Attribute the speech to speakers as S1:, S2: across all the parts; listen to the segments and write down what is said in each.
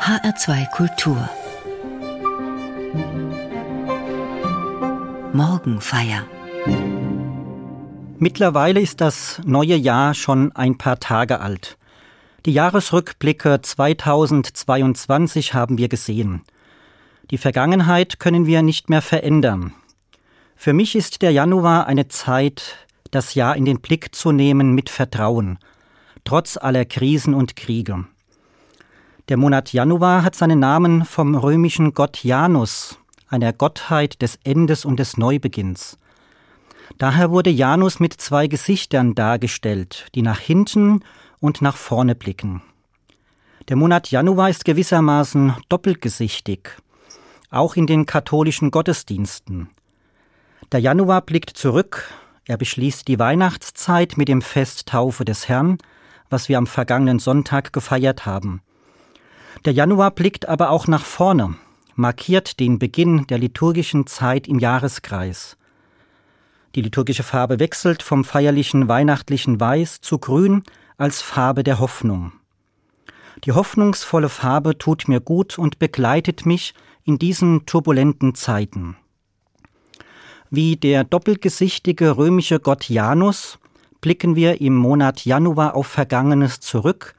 S1: HR2 Kultur Morgenfeier
S2: Mittlerweile ist das neue Jahr schon ein paar Tage alt. Die Jahresrückblicke 2022 haben wir gesehen. Die Vergangenheit können wir nicht mehr verändern. Für mich ist der Januar eine Zeit, das Jahr in den Blick zu nehmen mit Vertrauen, trotz aller Krisen und Kriege. Der Monat Januar hat seinen Namen vom römischen Gott Janus, einer Gottheit des Endes und des Neubeginns. Daher wurde Janus mit zwei Gesichtern dargestellt, die nach hinten und nach vorne blicken. Der Monat Januar ist gewissermaßen doppelgesichtig, auch in den katholischen Gottesdiensten. Der Januar blickt zurück, er beschließt die Weihnachtszeit mit dem Fest Taufe des Herrn, was wir am vergangenen Sonntag gefeiert haben. Der Januar blickt aber auch nach vorne, markiert den Beginn der liturgischen Zeit im Jahreskreis. Die liturgische Farbe wechselt vom feierlichen weihnachtlichen Weiß zu Grün als Farbe der Hoffnung. Die hoffnungsvolle Farbe tut mir gut und begleitet mich in diesen turbulenten Zeiten. Wie der doppelgesichtige römische Gott Janus blicken wir im Monat Januar auf Vergangenes zurück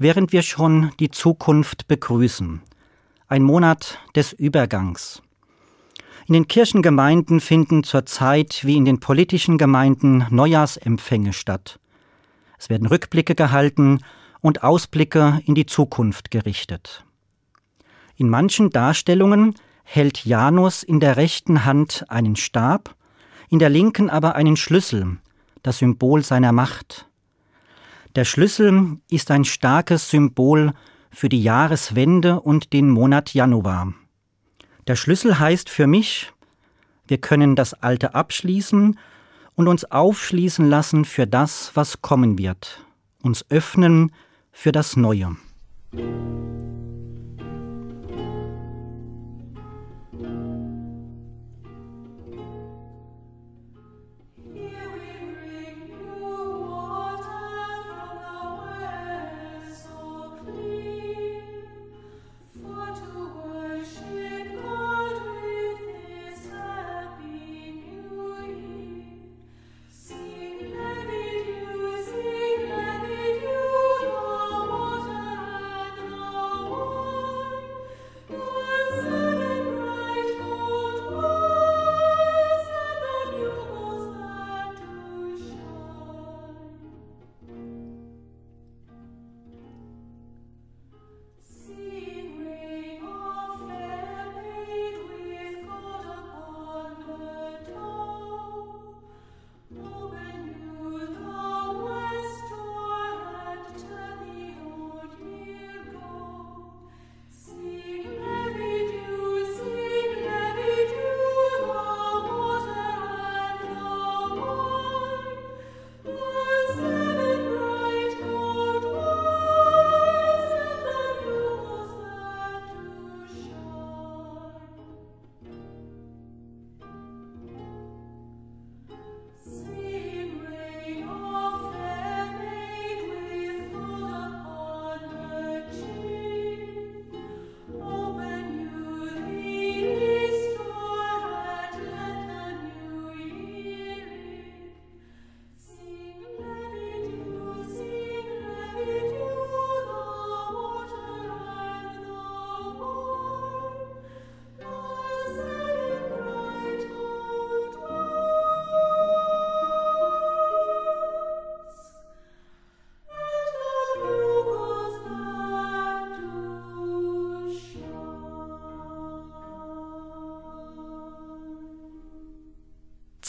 S2: während wir schon die Zukunft begrüßen. Ein Monat des Übergangs. In den Kirchengemeinden finden zurzeit wie in den politischen Gemeinden Neujahrsempfänge statt. Es werden Rückblicke gehalten und Ausblicke in die Zukunft gerichtet. In manchen Darstellungen hält Janus in der rechten Hand einen Stab, in der linken aber einen Schlüssel, das Symbol seiner Macht. Der Schlüssel ist ein starkes Symbol für die Jahreswende und den Monat Januar. Der Schlüssel heißt für mich, wir können das Alte abschließen und uns aufschließen lassen für das, was kommen wird, uns öffnen für das Neue.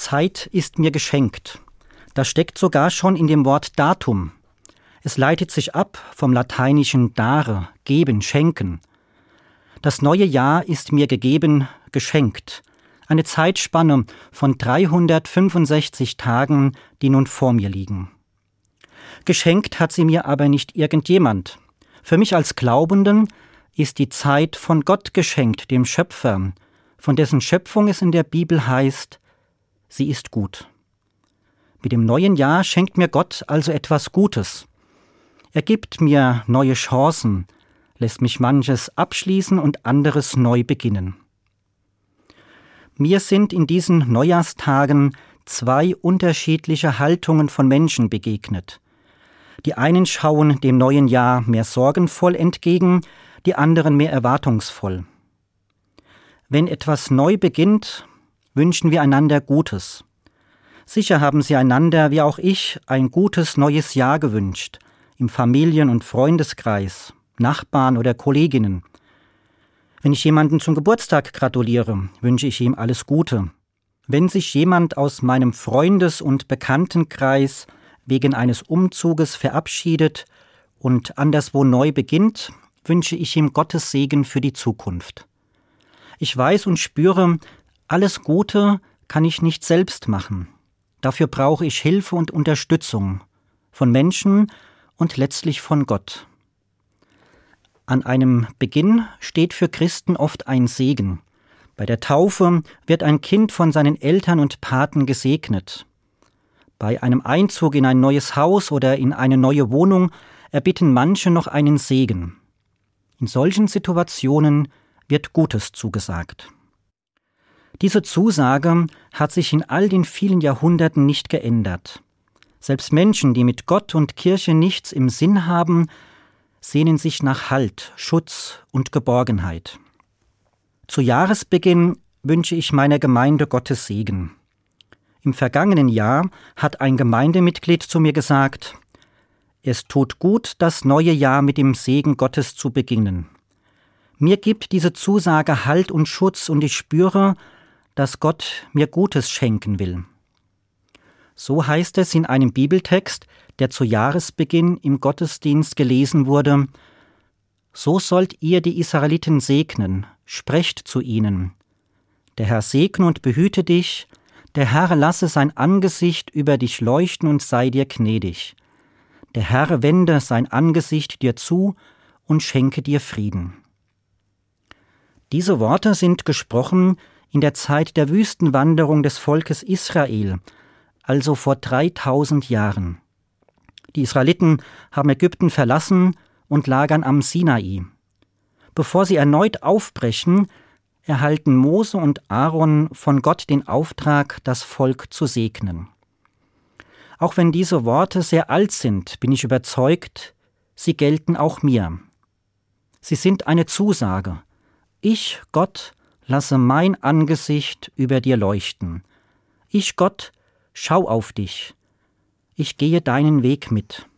S2: Zeit ist mir geschenkt. Das steckt sogar schon in dem Wort Datum. Es leitet sich ab vom lateinischen dare, geben, schenken. Das neue Jahr ist mir gegeben, geschenkt. Eine Zeitspanne von 365 Tagen, die nun vor mir liegen. Geschenkt hat sie mir aber nicht irgendjemand. Für mich als Glaubenden ist die Zeit von Gott geschenkt, dem Schöpfer, von dessen Schöpfung es in der Bibel heißt, sie ist gut. Mit dem neuen Jahr schenkt mir Gott also etwas Gutes. Er gibt mir neue Chancen, lässt mich manches abschließen und anderes neu beginnen. Mir sind in diesen Neujahrstagen zwei unterschiedliche Haltungen von Menschen begegnet. Die einen schauen dem neuen Jahr mehr sorgenvoll entgegen, die anderen mehr erwartungsvoll. Wenn etwas neu beginnt, wünschen wir einander Gutes. Sicher haben Sie einander, wie auch ich, ein gutes neues Jahr gewünscht, im Familien- und Freundeskreis, Nachbarn oder Kolleginnen. Wenn ich jemanden zum Geburtstag gratuliere, wünsche ich ihm alles Gute. Wenn sich jemand aus meinem Freundes- und Bekanntenkreis wegen eines Umzuges verabschiedet und anderswo neu beginnt, wünsche ich ihm Gottes Segen für die Zukunft. Ich weiß und spüre, alles Gute kann ich nicht selbst machen. Dafür brauche ich Hilfe und Unterstützung von Menschen und letztlich von Gott. An einem Beginn steht für Christen oft ein Segen. Bei der Taufe wird ein Kind von seinen Eltern und Paten gesegnet. Bei einem Einzug in ein neues Haus oder in eine neue Wohnung erbitten manche noch einen Segen. In solchen Situationen wird Gutes zugesagt. Diese Zusage hat sich in all den vielen Jahrhunderten nicht geändert. Selbst Menschen, die mit Gott und Kirche nichts im Sinn haben, sehnen sich nach Halt, Schutz und Geborgenheit. Zu Jahresbeginn wünsche ich meiner Gemeinde Gottes Segen. Im vergangenen Jahr hat ein Gemeindemitglied zu mir gesagt, es tut gut, das neue Jahr mit dem Segen Gottes zu beginnen. Mir gibt diese Zusage Halt und Schutz und ich spüre, dass Gott mir Gutes schenken will. So heißt es in einem Bibeltext, der zu Jahresbeginn im Gottesdienst gelesen wurde, So sollt ihr die Israeliten segnen, sprecht zu ihnen. Der Herr segne und behüte dich, der Herr lasse sein Angesicht über dich leuchten und sei dir gnädig. Der Herr wende sein Angesicht dir zu und schenke dir Frieden. Diese Worte sind gesprochen in der Zeit der Wüstenwanderung des Volkes Israel, also vor 3000 Jahren. Die Israeliten haben Ägypten verlassen und lagern am Sinai. Bevor sie erneut aufbrechen, erhalten Mose und Aaron von Gott den Auftrag, das Volk zu segnen. Auch wenn diese Worte sehr alt sind, bin ich überzeugt, sie gelten auch mir. Sie sind eine Zusage. Ich, Gott, lasse mein Angesicht über dir leuchten. Ich, Gott, schau auf dich. Ich gehe deinen Weg mit.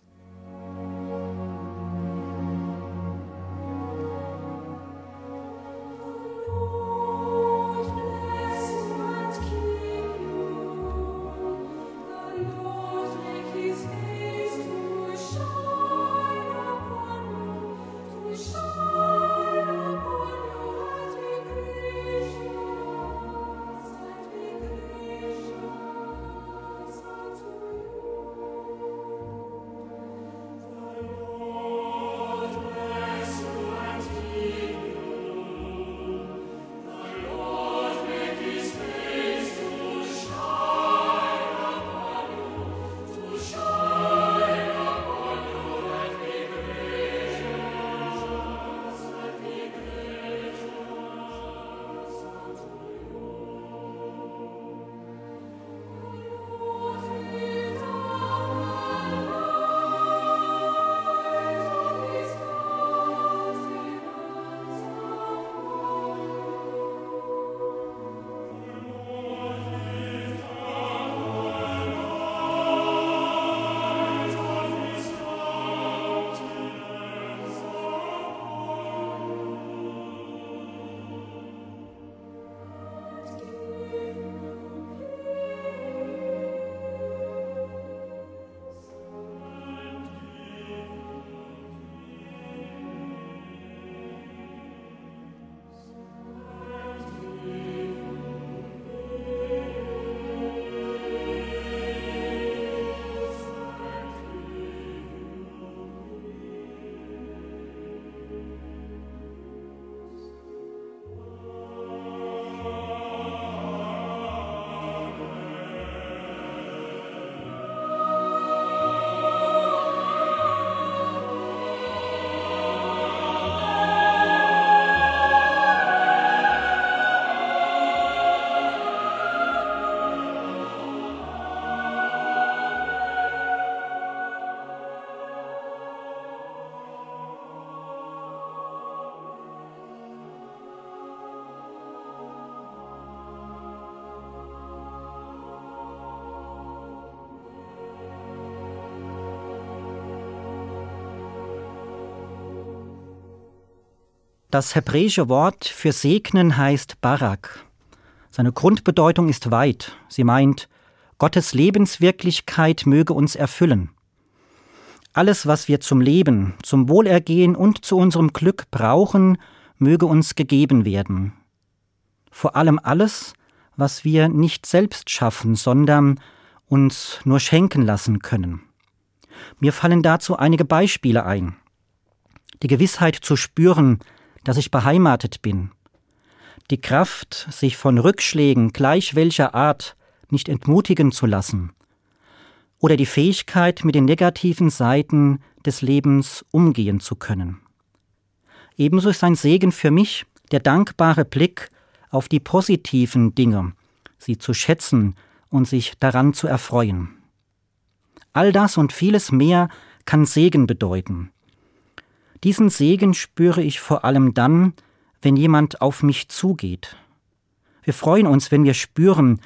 S2: Das hebräische Wort für segnen heißt Barak. Seine Grundbedeutung ist weit. Sie meint, Gottes Lebenswirklichkeit möge uns erfüllen. Alles, was wir zum Leben, zum Wohlergehen und zu unserem Glück brauchen, möge uns gegeben werden. Vor allem alles, was wir nicht selbst schaffen, sondern uns nur schenken lassen können. Mir fallen dazu einige Beispiele ein. Die Gewissheit zu spüren, dass ich beheimatet bin. Die Kraft, sich von Rückschlägen gleich welcher Art nicht entmutigen zu lassen. Oder die Fähigkeit, mit den negativen Seiten des Lebens umgehen zu können. Ebenso ist ein Segen für mich der dankbare Blick auf die positiven Dinge, sie zu schätzen und sich daran zu erfreuen. All das und vieles mehr kann Segen bedeuten. Diesen Segen spüre ich vor allem dann, wenn jemand auf mich zugeht. Wir freuen uns, wenn wir spüren,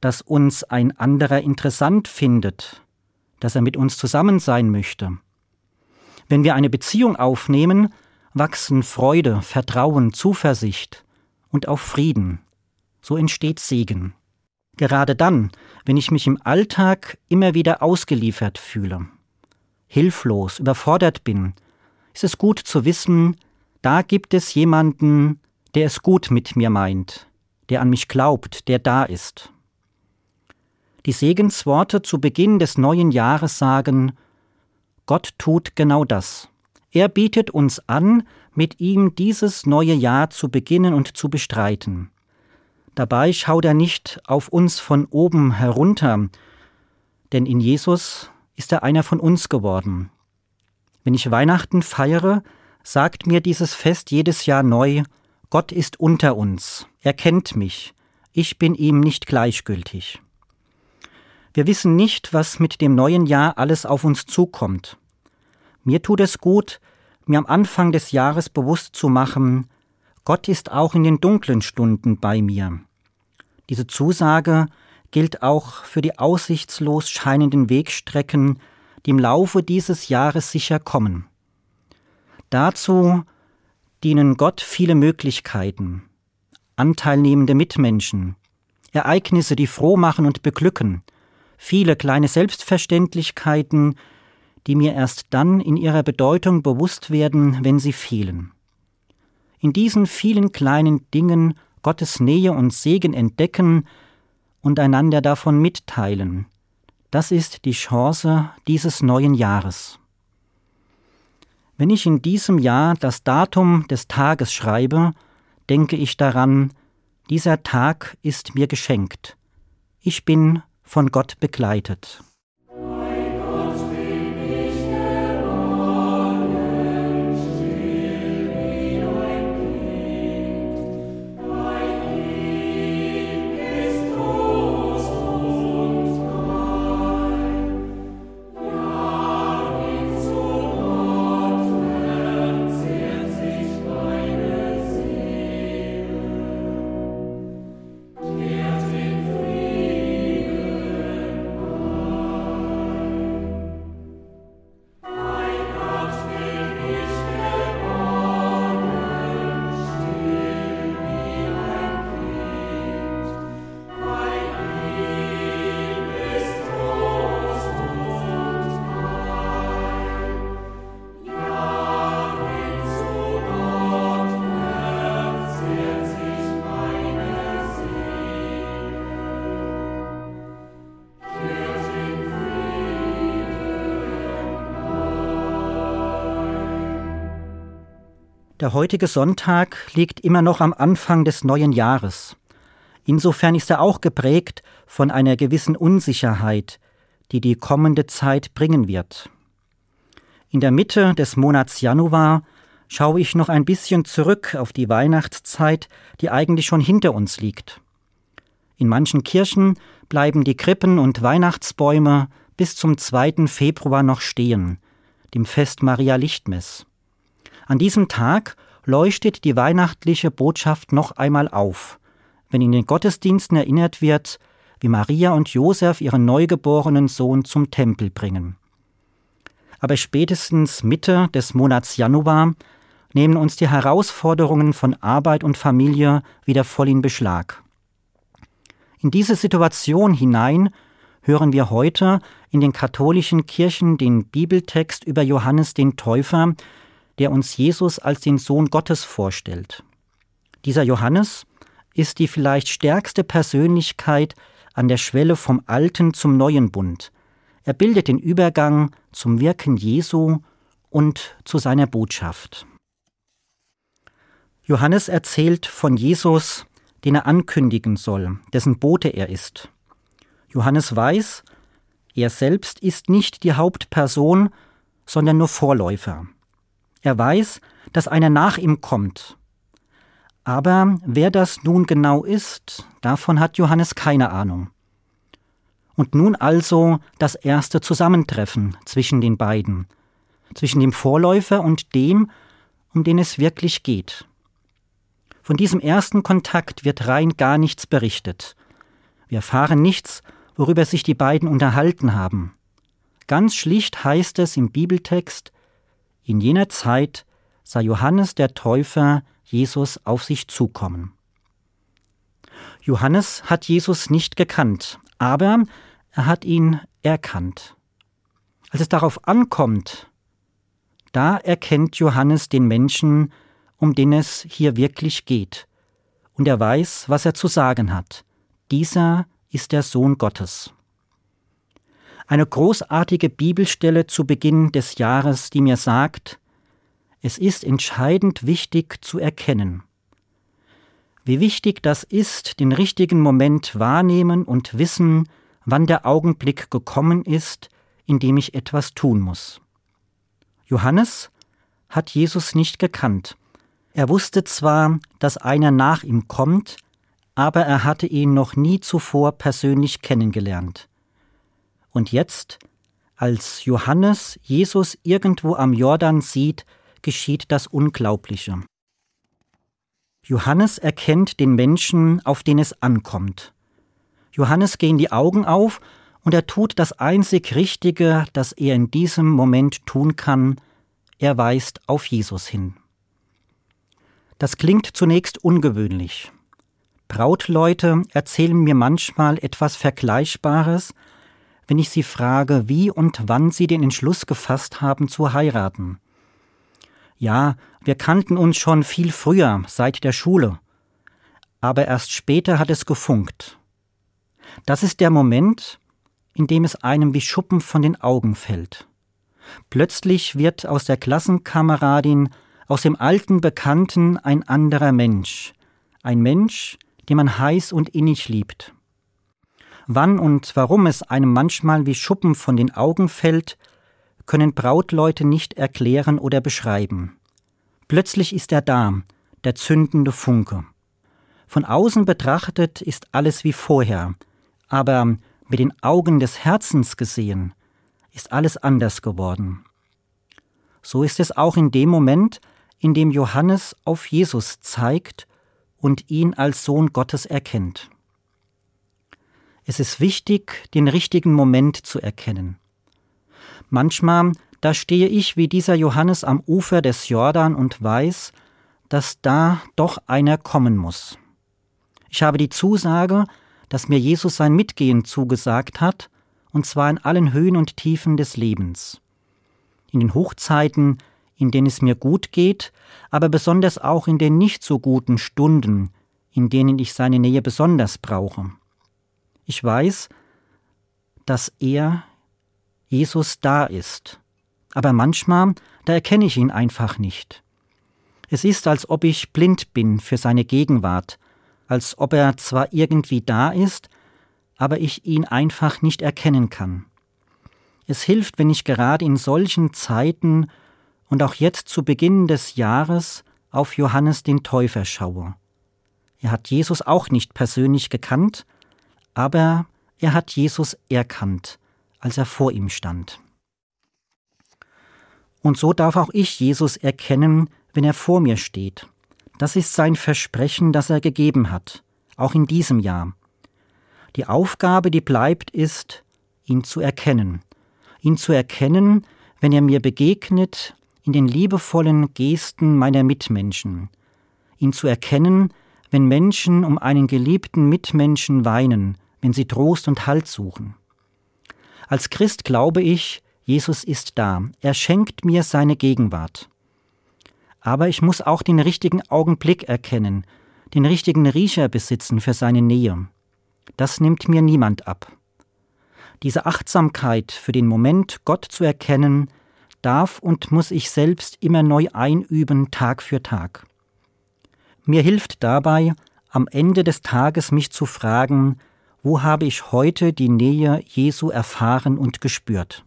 S2: dass uns ein anderer interessant findet, dass er mit uns zusammen sein möchte. Wenn wir eine Beziehung aufnehmen, wachsen Freude, Vertrauen, Zuversicht und auch Frieden. So entsteht Segen. Gerade dann, wenn ich mich im Alltag immer wieder ausgeliefert fühle, hilflos, überfordert bin, ist es gut zu wissen, da gibt es jemanden, der es gut mit mir meint, der an mich glaubt, der da ist. Die Segensworte zu Beginn des neuen Jahres sagen, Gott tut genau das. Er bietet uns an, mit ihm dieses neue Jahr zu beginnen und zu bestreiten. Dabei schaut er nicht auf uns von oben herunter, denn in Jesus ist er einer von uns geworden. Wenn ich Weihnachten feiere, sagt mir dieses Fest jedes Jahr neu, Gott ist unter uns, er kennt mich, ich bin ihm nicht gleichgültig. Wir wissen nicht, was mit dem neuen Jahr alles auf uns zukommt. Mir tut es gut, mir am Anfang des Jahres bewusst zu machen, Gott ist auch in den dunklen Stunden bei mir. Diese Zusage gilt auch für die aussichtslos scheinenden Wegstrecken, die im Laufe dieses Jahres sicher kommen. Dazu dienen Gott viele Möglichkeiten, anteilnehmende Mitmenschen, Ereignisse, die froh machen und beglücken, viele kleine Selbstverständlichkeiten, die mir erst dann in ihrer Bedeutung bewusst werden, wenn sie fehlen. In diesen vielen kleinen Dingen Gottes Nähe und Segen entdecken und einander davon mitteilen, das ist die Chance dieses neuen Jahres. Wenn ich in diesem Jahr das Datum des Tages schreibe, denke ich daran, dieser Tag ist mir geschenkt. Ich bin von Gott begleitet. Der heutige Sonntag liegt immer noch am Anfang des neuen Jahres. Insofern ist er auch geprägt von einer gewissen Unsicherheit, die die kommende Zeit bringen wird. In der Mitte des Monats Januar schaue ich noch ein bisschen zurück auf die Weihnachtszeit, die eigentlich schon hinter uns liegt. In manchen Kirchen bleiben die Krippen und Weihnachtsbäume bis zum 2. Februar noch stehen, dem Fest Maria Lichtmess. An diesem Tag leuchtet die weihnachtliche Botschaft noch einmal auf, wenn in den Gottesdiensten erinnert wird, wie Maria und Josef ihren neugeborenen Sohn zum Tempel bringen. Aber spätestens Mitte des Monats Januar nehmen uns die Herausforderungen von Arbeit und Familie wieder voll in Beschlag. In diese Situation hinein hören wir heute in den katholischen Kirchen den Bibeltext über Johannes den Täufer, der uns Jesus als den Sohn Gottes vorstellt. Dieser Johannes ist die vielleicht stärkste Persönlichkeit an der Schwelle vom alten zum neuen Bund. Er bildet den Übergang zum Wirken Jesu und zu seiner Botschaft. Johannes erzählt von Jesus, den er ankündigen soll, dessen Bote er ist. Johannes weiß, er selbst ist nicht die Hauptperson, sondern nur Vorläufer. Er weiß, dass einer nach ihm kommt. Aber wer das nun genau ist, davon hat Johannes keine Ahnung. Und nun also das erste Zusammentreffen zwischen den beiden, zwischen dem Vorläufer und dem, um den es wirklich geht. Von diesem ersten Kontakt wird rein gar nichts berichtet. Wir erfahren nichts, worüber sich die beiden unterhalten haben. Ganz schlicht heißt es im Bibeltext, in jener Zeit sah Johannes der Täufer Jesus auf sich zukommen. Johannes hat Jesus nicht gekannt, aber er hat ihn erkannt. Als es darauf ankommt, da erkennt Johannes den Menschen, um den es hier wirklich geht, und er weiß, was er zu sagen hat. Dieser ist der Sohn Gottes. Eine großartige Bibelstelle zu Beginn des Jahres, die mir sagt, es ist entscheidend wichtig zu erkennen. Wie wichtig das ist, den richtigen Moment wahrnehmen und wissen, wann der Augenblick gekommen ist, in dem ich etwas tun muss. Johannes hat Jesus nicht gekannt. Er wusste zwar, dass einer nach ihm kommt, aber er hatte ihn noch nie zuvor persönlich kennengelernt. Und jetzt, als Johannes Jesus irgendwo am Jordan sieht, geschieht das Unglaubliche. Johannes erkennt den Menschen, auf den es ankommt. Johannes gehen die Augen auf und er tut das einzig Richtige, das er in diesem Moment tun kann, er weist auf Jesus hin. Das klingt zunächst ungewöhnlich. Brautleute erzählen mir manchmal etwas Vergleichbares, wenn ich sie frage, wie und wann sie den Entschluss gefasst haben zu heiraten. Ja, wir kannten uns schon viel früher, seit der Schule. Aber erst später hat es gefunkt. Das ist der Moment, in dem es einem wie Schuppen von den Augen fällt. Plötzlich wird aus der Klassenkameradin, aus dem alten Bekannten ein anderer Mensch. Ein Mensch, den man heiß und innig liebt. Wann und warum es einem manchmal wie Schuppen von den Augen fällt, können Brautleute nicht erklären oder beschreiben. Plötzlich ist er da, der zündende Funke. Von außen betrachtet ist alles wie vorher, aber mit den Augen des Herzens gesehen ist alles anders geworden. So ist es auch in dem Moment, in dem Johannes auf Jesus zeigt und ihn als Sohn Gottes erkennt. Es ist wichtig, den richtigen Moment zu erkennen. Manchmal, da stehe ich wie dieser Johannes am Ufer des Jordan und weiß, dass da doch einer kommen muss. Ich habe die Zusage, dass mir Jesus sein Mitgehen zugesagt hat, und zwar in allen Höhen und Tiefen des Lebens. In den Hochzeiten, in denen es mir gut geht, aber besonders auch in den nicht so guten Stunden, in denen ich seine Nähe besonders brauche. Ich weiß, dass er, Jesus, da ist, aber manchmal, da erkenne ich ihn einfach nicht. Es ist, als ob ich blind bin für seine Gegenwart, als ob er zwar irgendwie da ist, aber ich ihn einfach nicht erkennen kann. Es hilft, wenn ich gerade in solchen Zeiten und auch jetzt zu Beginn des Jahres auf Johannes den Täufer schaue. Er hat Jesus auch nicht persönlich gekannt, aber er hat Jesus erkannt, als er vor ihm stand. Und so darf auch ich Jesus erkennen, wenn er vor mir steht. Das ist sein Versprechen, das er gegeben hat, auch in diesem Jahr. Die Aufgabe, die bleibt, ist, ihn zu erkennen. Ihn zu erkennen, wenn er mir begegnet, in den liebevollen Gesten meiner Mitmenschen, ihn zu erkennen, wenn Menschen um einen geliebten Mitmenschen weinen, wenn sie Trost und Halt suchen. Als Christ glaube ich, Jesus ist da, er schenkt mir seine Gegenwart. Aber ich muss auch den richtigen Augenblick erkennen, den richtigen Riecher besitzen für seine Nähe. Das nimmt mir niemand ab. Diese Achtsamkeit für den Moment, Gott zu erkennen, darf und muss ich selbst immer neu einüben, Tag für Tag. Mir hilft dabei, am Ende des Tages mich zu fragen, wo habe ich heute die Nähe Jesu erfahren und gespürt?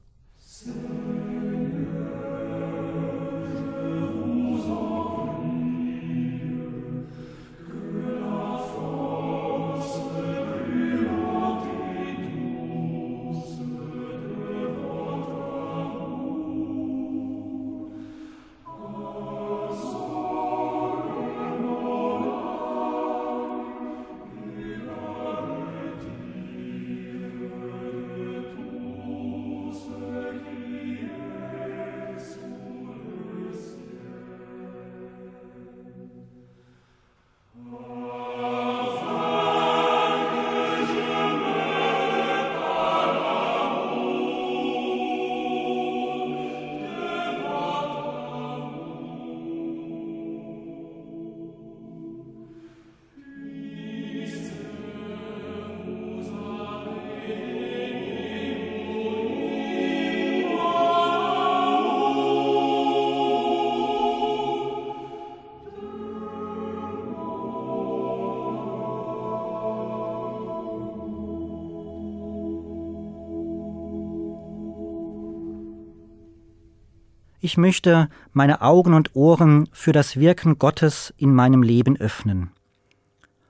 S2: Ich möchte meine Augen und Ohren für das Wirken Gottes in meinem Leben öffnen.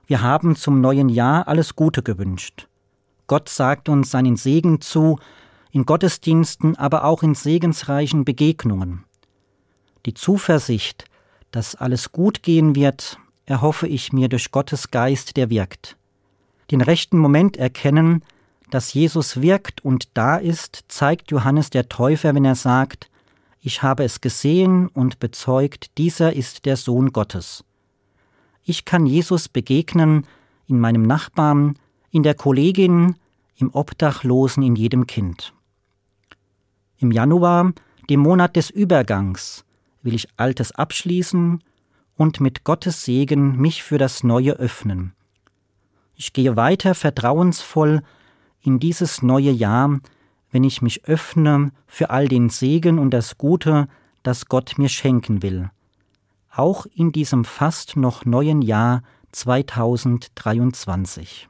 S2: Wir haben zum neuen Jahr alles Gute gewünscht. Gott sagt uns seinen Segen zu, in Gottesdiensten, aber auch in segensreichen Begegnungen. Die Zuversicht, dass alles gut gehen wird, erhoffe ich mir durch Gottes Geist, der wirkt. Den rechten Moment erkennen, dass Jesus wirkt und da ist, zeigt Johannes der Täufer, wenn er sagt, ich habe es gesehen und bezeugt, dieser ist der Sohn Gottes. Ich kann Jesus begegnen in meinem Nachbarn, in der Kollegin, im Obdachlosen, in jedem Kind. Im Januar, dem Monat des Übergangs, will ich Altes abschließen und mit Gottes Segen mich für das Neue öffnen. Ich gehe weiter vertrauensvoll in dieses neue Jahr, wenn ich mich öffne für all den Segen und das Gute, das Gott mir schenken will. Auch in diesem fast noch neuen Jahr 2023.